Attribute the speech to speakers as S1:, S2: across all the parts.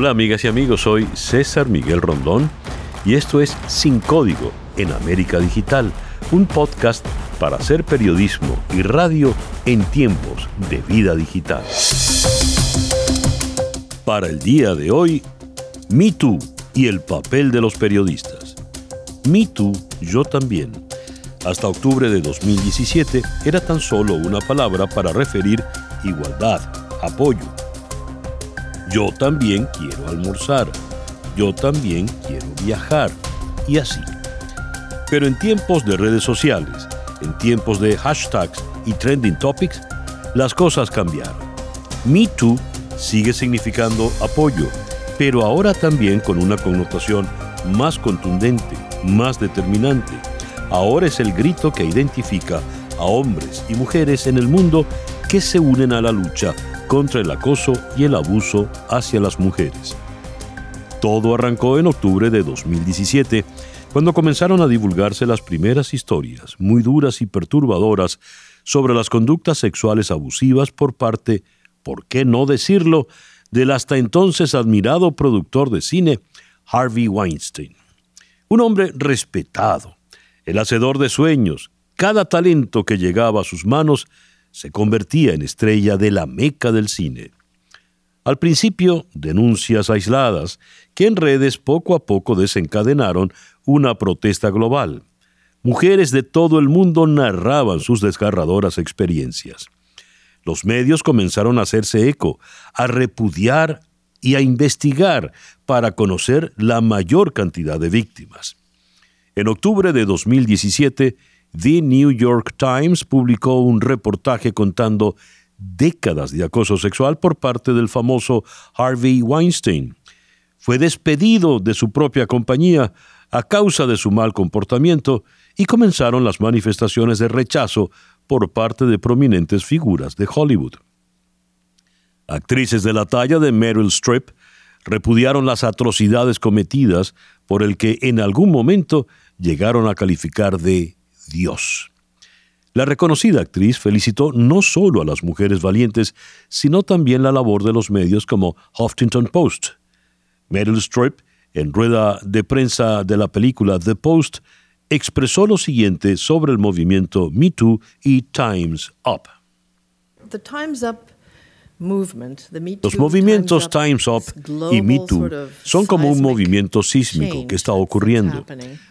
S1: Hola amigas y amigos, soy César Miguel Rondón y esto es Sin Código en América Digital, un podcast para hacer periodismo y radio en tiempos de vida digital. Para el día de hoy, Me Too y el papel de los periodistas. Me Too, yo también. Hasta octubre de 2017 era tan solo una palabra para referir igualdad, apoyo. Yo también quiero almorzar. Yo también quiero viajar. Y así. Pero en tiempos de redes sociales, en tiempos de hashtags y trending topics, las cosas cambiaron. Me Too sigue significando apoyo, pero ahora también con una connotación más contundente, más determinante. Ahora es el grito que identifica a hombres y mujeres en el mundo que se unen a la lucha contra el acoso y el abuso hacia las mujeres. Todo arrancó en octubre de 2017, cuando comenzaron a divulgarse las primeras historias, muy duras y perturbadoras, sobre las conductas sexuales abusivas por parte, por qué no decirlo, del hasta entonces admirado productor de cine, Harvey Weinstein. Un hombre respetado, el hacedor de sueños, cada talento que llegaba a sus manos se convertía en estrella de la meca del cine. Al principio, denuncias aisladas, que en redes poco a poco desencadenaron una protesta global. Mujeres de todo el mundo narraban sus desgarradoras experiencias. Los medios comenzaron a hacerse eco, a repudiar y a investigar para conocer la mayor cantidad de víctimas. En octubre de 2017, The New York Times publicó un reportaje contando décadas de acoso sexual por parte del famoso Harvey Weinstein. Fue despedido de su propia compañía a causa de su mal comportamiento y comenzaron las manifestaciones de rechazo por parte de prominentes figuras de Hollywood. Actrices de la talla de Meryl Streep repudiaron las atrocidades cometidas por el que en algún momento llegaron a calificar de Dios. La reconocida actriz felicitó no solo a las mujeres valientes, sino también la labor de los medios como Huffington Post. Meryl Streep, en rueda de prensa de la película The Post, expresó lo siguiente sobre el movimiento Me Too y Times Up.
S2: The Times Up
S1: los movimientos Time's Up y Me Too son como un movimiento sísmico que está ocurriendo.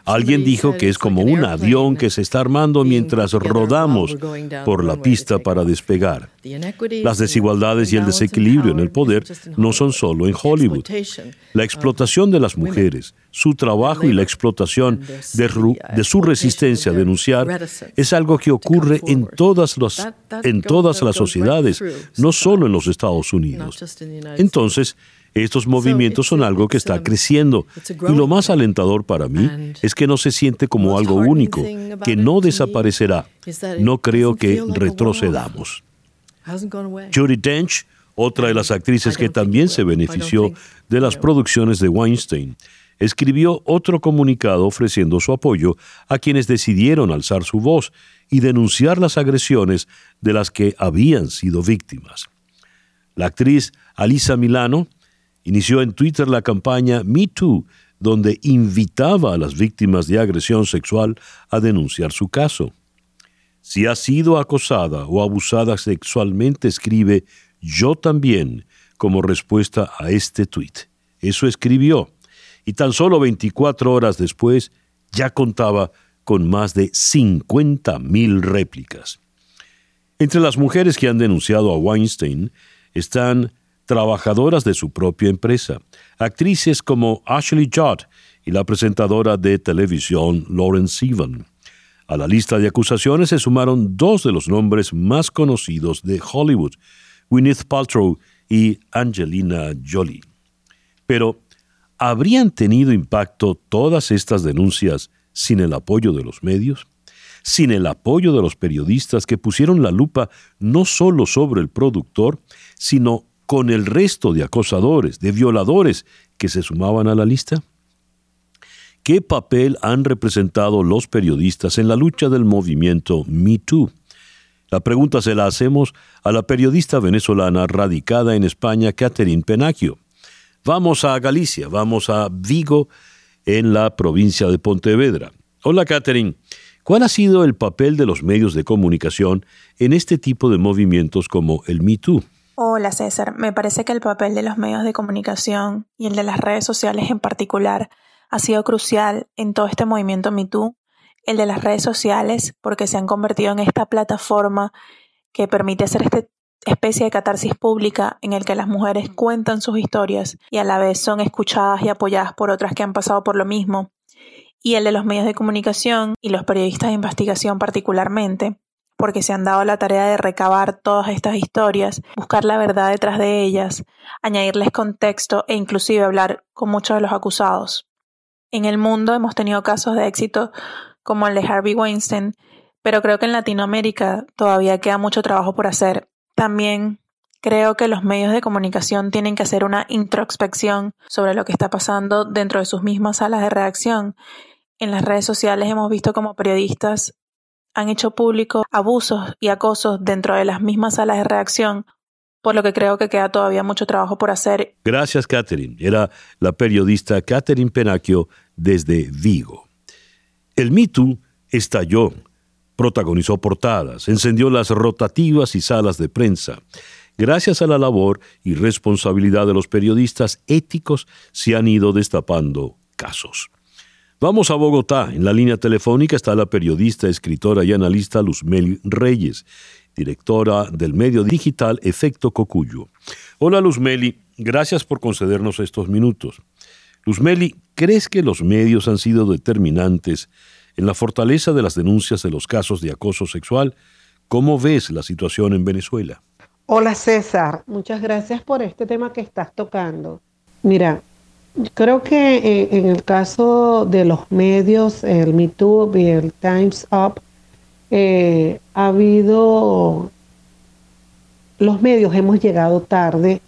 S1: Alguien dijo que es como un avión que se está armando mientras rodamos por la pista para despegar. Las desigualdades y el desequilibrio en el poder no son solo en Hollywood. La explotación de las mujeres, su trabajo y la explotación de, su resistencia a denunciar es algo que ocurre en todas, las, en todas las sociedades, no solo en los Estados Unidos. Entonces, estos movimientos son algo que está creciendo. y lo más alentador para mí es que no se siente como algo único, que no desaparecerá. No creo que retrocedamos. Judy Dench, otra de las actrices que también se benefició de las producciones de Weinstein, escribió otro comunicado ofreciendo su apoyo a quienes decidieron alzar su voz y denunciar las agresiones de las que habían sido víctimas. La actriz Alisa Milano inició en Twitter la campaña Me Too, donde invitaba a las víctimas de agresión sexual a denunciar su caso. Si ha sido acosada o abusada sexualmente, escribe yo también como respuesta a este tuit. Eso escribió. Y tan solo 24 horas después ya contaba con más de 50 mil réplicas. Entre las mujeres que han denunciado a Weinstein están trabajadoras de su propia empresa, actrices como Ashley Judd y la presentadora de televisión Lauren Sivan. A la lista de acusaciones se sumaron dos de los nombres más conocidos de Hollywood, Gwyneth Paltrow y Angelina Jolie. Pero, ¿habrían tenido impacto todas estas denuncias sin el apoyo de los medios? sin el apoyo de los periodistas que pusieron la lupa no solo sobre el productor, sino con el resto de acosadores, de violadores que se sumaban a la lista? ¿Qué papel han representado los periodistas en la lucha del movimiento Me Too? La pregunta se la hacemos a la periodista venezolana radicada en España, Catherine Penacchio. Vamos a Galicia, vamos a Vigo, en la provincia de Pontevedra. Hola, Catherine. ¿Cuál ha sido el papel de los medios de comunicación en este tipo de movimientos como el Me Too?
S3: Hola César, me parece que el papel de los medios de comunicación y el de las redes sociales en particular ha sido crucial en todo este movimiento Me Too. El de las redes sociales porque se han convertido en esta plataforma que permite hacer esta especie de catarsis pública en el que las mujeres cuentan sus historias y a la vez son escuchadas y apoyadas por otras que han pasado por lo mismo. Y el de los medios de comunicación y los periodistas de investigación particularmente, porque se han dado la tarea de recabar todas estas historias, buscar la verdad detrás de ellas, añadirles contexto e inclusive hablar con muchos de los acusados. En el mundo hemos tenido casos de éxito como el de Harvey Weinstein, pero creo que en Latinoamérica todavía queda mucho trabajo por hacer. También creo que los medios de comunicación tienen que hacer una introspección sobre lo que está pasando dentro de sus mismas salas de redacción. En las redes sociales hemos visto como periodistas han hecho público abusos y acosos dentro de las mismas salas de reacción, por lo que creo que queda todavía mucho trabajo por hacer.
S1: Gracias, Catherine. Era la periodista Catherine Penacchio desde Vigo. El Me estalló, protagonizó portadas, encendió las rotativas y salas de prensa. Gracias a la labor y responsabilidad de los periodistas éticos se han ido destapando casos. Vamos a Bogotá. En la línea telefónica está la periodista, escritora y analista Luzmeli Reyes, directora del medio digital Efecto Cocuyo. Hola Luzmeli, gracias por concedernos estos minutos. Luzmeli, ¿crees que los medios han sido determinantes en la fortaleza de las denuncias de los casos de acoso sexual? ¿Cómo ves la situación en Venezuela?
S4: Hola César, muchas gracias por este tema que estás tocando. Mira, Creo que eh, en el caso de los medios, el MeToo y el Times Up, eh, ha habido, los medios hemos llegado tarde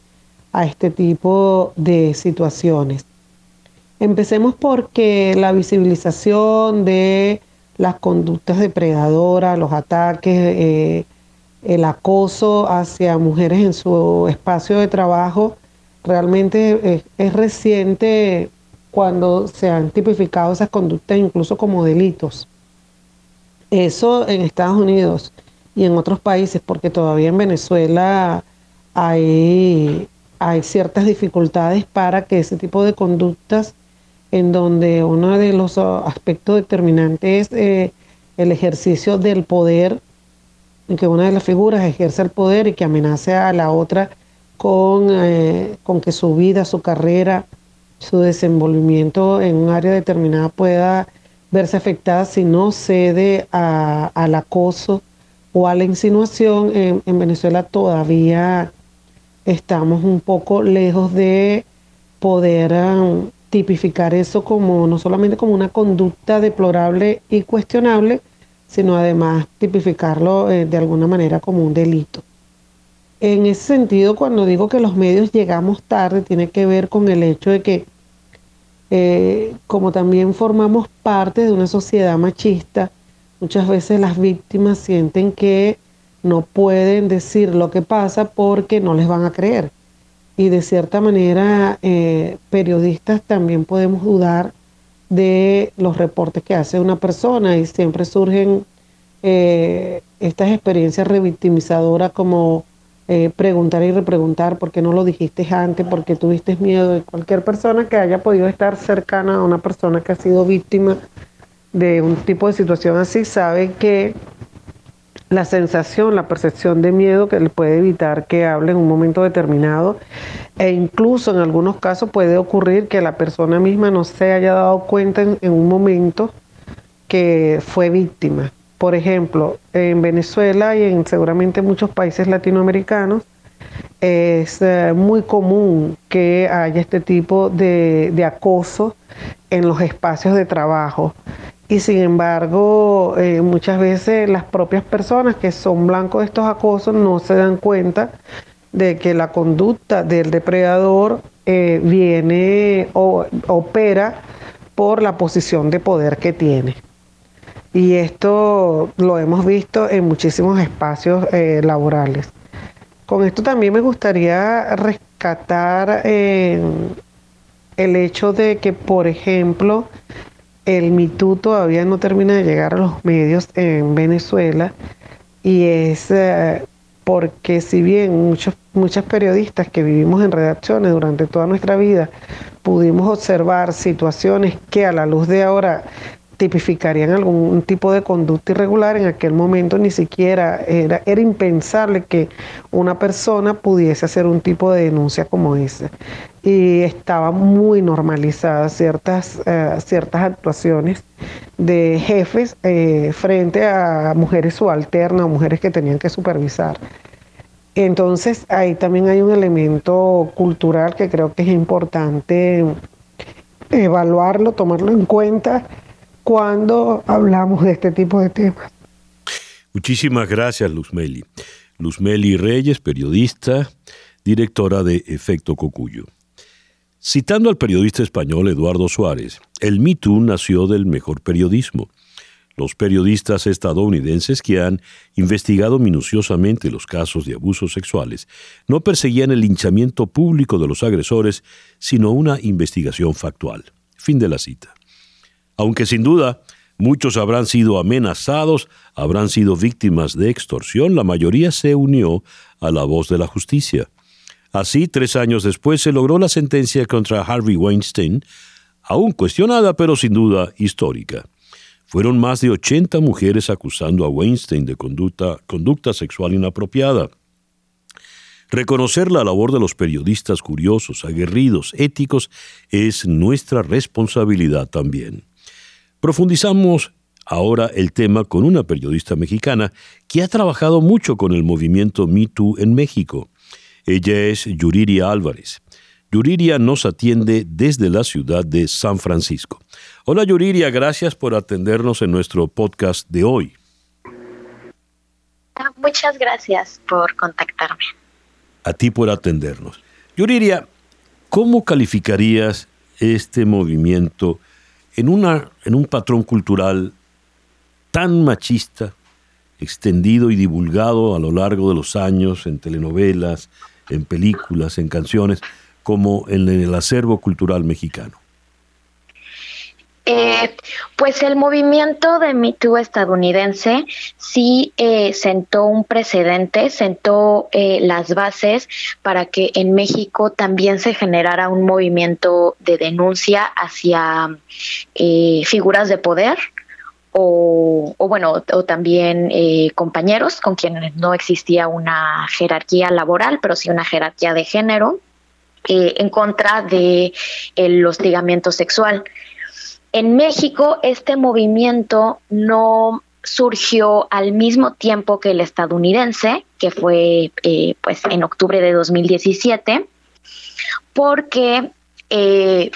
S4: a este tipo de situaciones. Empecemos porque la visibilización de las conductas depredadoras, los ataques, eh, el acoso hacia mujeres en su espacio de trabajo, realmente es, reciente cuando se han tipificado esas conductas incluso como delitos. Eso en Estados Unidos y en otros países, porque todavía en Venezuela hay, hay ciertas dificultades para que ese tipo de conductas, en donde uno de los aspectos determinantes es eh, el ejercicio del poder, en que una de las figuras ejerce el poder y que amenace a la otra con, eh, con que su vida, su carrera, su desenvolvimiento en un área determinada pueda verse afectada si no cede al acoso o a la insinuación. En, Venezuela todavía estamos un poco lejos de poder um, tipificar eso como no solamente como una conducta deplorable y cuestionable, sino además tipificarlo eh, de alguna manera como un delito. En ese sentido, cuando digo que los medios llegamos tarde, tiene que ver con el hecho de que, eh, como también formamos parte de una sociedad machista, muchas veces las víctimas sienten que no pueden decir lo que pasa porque no les van a creer. Y de cierta manera, eh, periodistas también podemos dudar de los reportes que hace una persona y siempre surgen eh, estas experiencias revictimizadoras como eh, preguntar y repreguntar por qué no lo dijiste antes, porque tuviste miedo de cualquier persona que haya podido estar cercana a una persona que ha sido víctima de un tipo de situación así, sabe que la sensación, la percepción de miedo que le puede evitar que hable en un momento determinado e incluso en algunos casos puede ocurrir que la persona misma no se haya dado cuenta en un momento que fue víctima. Por ejemplo, en Venezuela y en seguramente muchos países latinoamericanos es eh, muy común que haya este tipo de, acoso en los espacios de trabajo. Y sin embargo, eh, muchas veces las propias personas que son blancos de estos acosos no se dan cuenta de que la conducta del depredador eh, viene o opera por la posición de poder que tiene. Y esto lo hemos visto en muchísimos espacios eh, laborales. Con esto también me gustaría rescatar el hecho de que, por ejemplo, el MeToo todavía no termina de llegar a los medios en Venezuela y es eh, porque si bien muchos, muchas periodistas que vivimos en redacciones durante toda nuestra vida pudimos observar situaciones que a la luz de ahora tipificarían algún tipo de conducta irregular, en aquel momento ni siquiera era, era impensable que una persona pudiese hacer un tipo de denuncia como esa. Y estaba muy normalizada ciertas, eh, ciertas actuaciones de jefes eh, frente a mujeres subalternas o mujeres que tenían que supervisar. Entonces ahí también hay un elemento cultural que creo que es importante evaluarlo, tomarlo en cuenta cuando hablamos de este tipo de temas.
S1: Muchísimas gracias, Luzmeli. Luzmeli Reyes, periodista, directora de Efecto Cocuyo. Citando al periodista español Eduardo Suárez, el Me Too nació del mejor periodismo. Los periodistas estadounidenses que han investigado minuciosamente los casos de abusos sexuales no perseguían el linchamiento público de los agresores, sino una investigación factual. Fin de la cita. Aunque sin duda muchos habrán sido amenazados, habrán sido víctimas de extorsión, la mayoría se unió a la voz de la justicia. Así, tres años después se logró la sentencia contra Harvey Weinstein, aún cuestionada pero sin duda histórica. Fueron más de 80 mujeres acusando a Weinstein de conducta, sexual inapropiada. Reconocer la labor de los periodistas curiosos, aguerridos, éticos, es nuestra responsabilidad también. Profundizamos ahora el tema con una periodista mexicana que ha trabajado mucho con el movimiento Me Too en México. Ella es Yuriria Álvarez. Yuriria nos atiende desde la ciudad de San Francisco. Hola Yuriria, gracias por atendernos en nuestro podcast de hoy.
S5: Ah, muchas gracias por contactarme.
S1: A ti por atendernos. Yuriria, ¿cómo calificarías este movimiento en, una, en un patrón cultural tan machista, extendido y divulgado a lo largo de los años en telenovelas, en películas, en canciones, como en el acervo cultural mexicano?
S5: Eh, pues el movimiento de Me Too estadounidense sí eh, sentó un precedente, sentó eh, las bases para que en México también se generara un movimiento de denuncia hacia figuras de poder, o, bueno, o también compañeros con quienes no existía una jerarquía laboral, pero sí una jerarquía de género, en contra de el hostigamiento sexual. En México este movimiento no surgió al mismo tiempo que el estadounidense, que fue eh, pues en octubre de 2017, porque eh,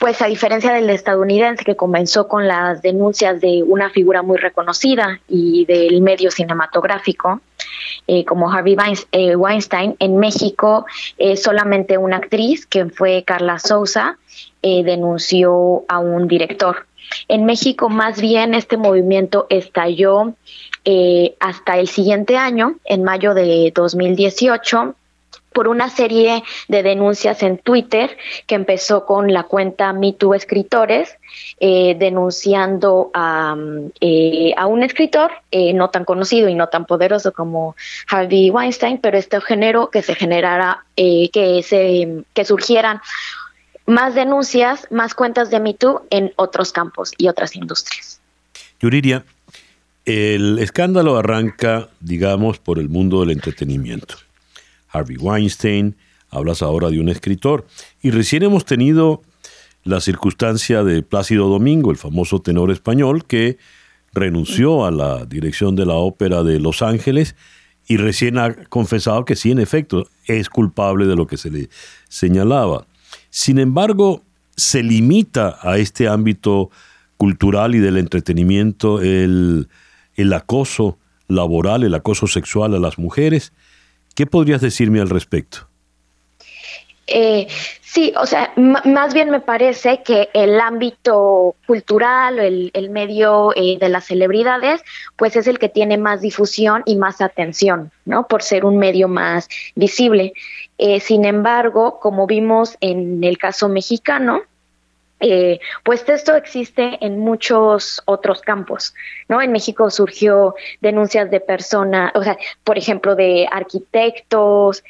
S5: pues a diferencia del estadounidense que comenzó con las denuncias de una figura muy reconocida y del medio cinematográfico, eh, como Harvey Weinstein, en México solamente una actriz, que fue Carla Souza, eh, denunció a un director. En México, más bien, este movimiento estalló eh, hasta el siguiente año, en mayo de 2018 por una serie de denuncias en Twitter que empezó con la cuenta MeToo Escritores, eh, denunciando a, a, un escritor no tan conocido y no tan poderoso como Harvey Weinstein, pero esto generó que se generara, que, se, que surgieran más denuncias, más cuentas de MeToo en otros campos y otras industrias.
S1: Yuriria, el escándalo arranca, digamos, por el mundo del entretenimiento. Harvey Weinstein, hablas ahora de un escritor, y recién hemos tenido la circunstancia de Plácido Domingo, el famoso tenor español, que renunció a la dirección de la ópera de Los Ángeles y recién ha confesado que sí, en efecto, es culpable de lo que se le señalaba. Sin embargo, se limita a este ámbito cultural y del entretenimiento el, acoso laboral, el acoso sexual a las mujeres. ¿Qué podrías decirme al respecto?
S5: Eh, sí, o sea, más bien me parece que el ámbito cultural, el, el medio eh, de las celebridades, pues es el que tiene más difusión y más atención, ¿no? Por ser un medio más visible. Eh, sin embargo, como vimos en el caso mexicano, eh, pues esto existe en muchos otros campos, ¿no? En México surgió denuncias de personas, o sea, por ejemplo, de arquitectos,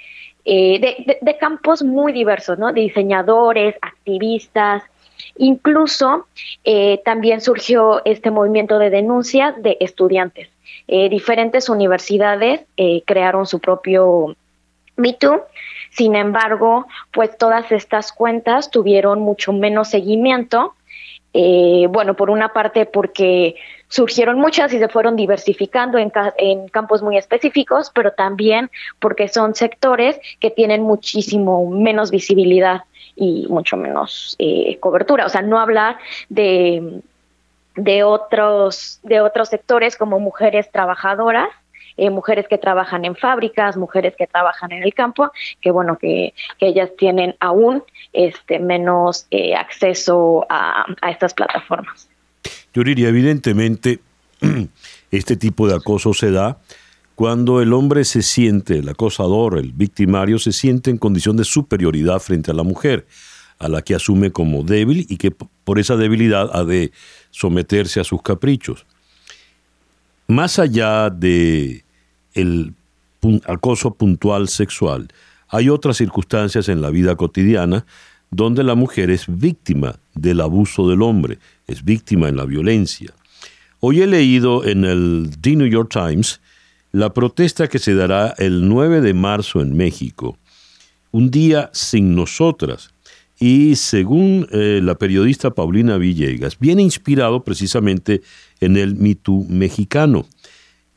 S5: eh, de, campos muy diversos, ¿no? Diseñadores, activistas, incluso eh, también surgió este movimiento de denuncias de estudiantes. diferentes universidades crearon su propio Me sin embargo, pues todas estas cuentas tuvieron mucho menos seguimiento. Eh, bueno, por una parte porque surgieron muchas y se fueron diversificando en, campos muy específicos, pero también porque son sectores que tienen muchísimo menos visibilidad y mucho menos eh, cobertura. O sea, no hablar de, de, otros, de otros sectores como mujeres trabajadoras eh, mujeres que trabajan en fábricas, mujeres que trabajan en el campo, que bueno, que, ellas tienen aún este, menos eh, acceso a, estas plataformas.
S1: Yo diría, evidentemente, este tipo de acoso se da cuando el hombre se siente, el acosador, el victimario, se siente en condición de superioridad frente a la mujer, a la que asume como débil y que por esa debilidad ha de someterse a sus caprichos. Más allá de el acoso puntual sexual. Hay otras circunstancias en la vida cotidiana donde la mujer es víctima del abuso del hombre, es víctima en la violencia. Hoy he leído en el The New York Times la protesta que se dará el 9 de marzo en México, un día sin nosotras. Y según eh, la periodista Paulina Villegas, viene inspirado precisamente en el Me mexicano.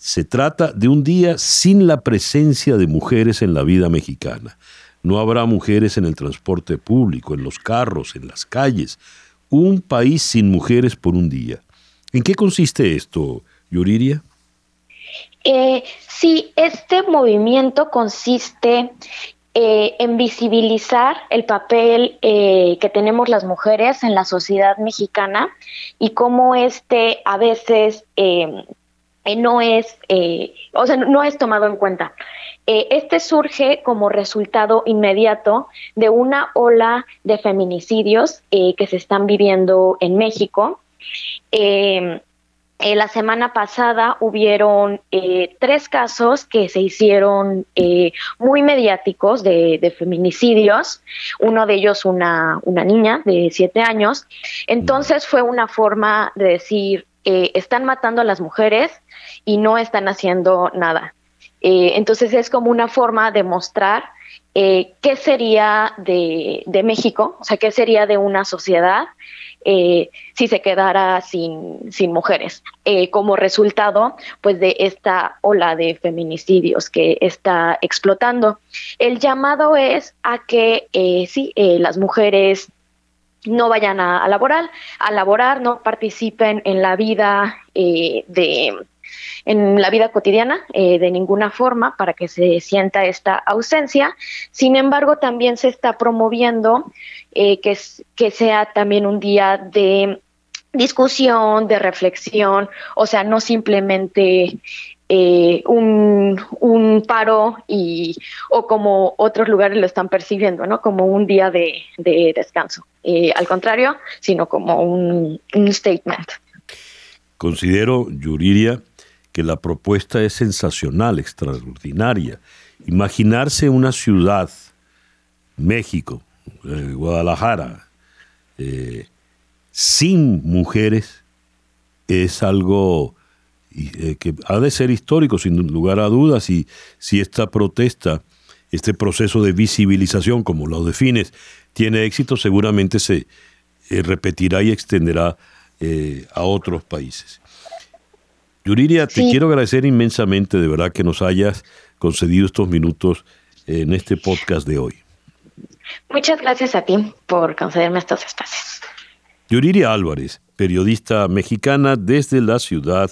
S1: Se trata de un día sin la presencia de mujeres en la vida mexicana. No habrá mujeres en el transporte público, en los carros, en las calles. Un país sin mujeres por un día. ¿En qué consiste esto, Yuriria?
S5: Eh, sí, este movimiento consiste eh, en visibilizar el papel eh, que tenemos las mujeres en la sociedad mexicana y cómo este a veces eh, eh, no es, eh, o sea, no es tomado en cuenta. Eh, este surge como resultado inmediato de una ola de feminicidios que se están viviendo en México. la semana pasada hubieron tres casos que se hicieron muy mediáticos de, feminicidios, uno de ellos una, una niña de siete años. Entonces fue una forma de decir, están matando a las mujeres, y no están haciendo nada. Eh, entonces es como una forma de mostrar eh, qué sería de, México, o sea, qué sería de una sociedad eh, si se quedara sin, sin mujeres, como resultado pues de esta ola de feminicidios que está explotando. El llamado es a que sí, las mujeres no vayan a, laborar, a laborar, no participen en la vida de en la vida cotidiana eh, de ninguna forma para que se sienta esta ausencia. Sin embargo, también se está promoviendo eh, que, que sea también un día de discusión, de reflexión, o sea, no simplemente eh, un, paro y o como otros lugares lo están percibiendo, ¿no? Como un día de, descanso. al contrario, sino como un, statement.
S1: Considero, Yuriria, que la propuesta es sensacional, extraordinaria. Imaginarse una ciudad, México, eh, Guadalajara, eh, sin mujeres es algo eh, que ha de ser histórico, sin lugar a dudas, y si esta protesta, este proceso de visibilización, como lo defines, tiene éxito, seguramente se repetirá y extenderá a otros países. Yuriria, te quiero agradecer inmensamente, de verdad, que nos hayas concedido estos minutos en este podcast de hoy.
S5: Muchas gracias a ti por concederme estos espacios.
S1: Yuriria Álvarez, periodista mexicana desde la ciudad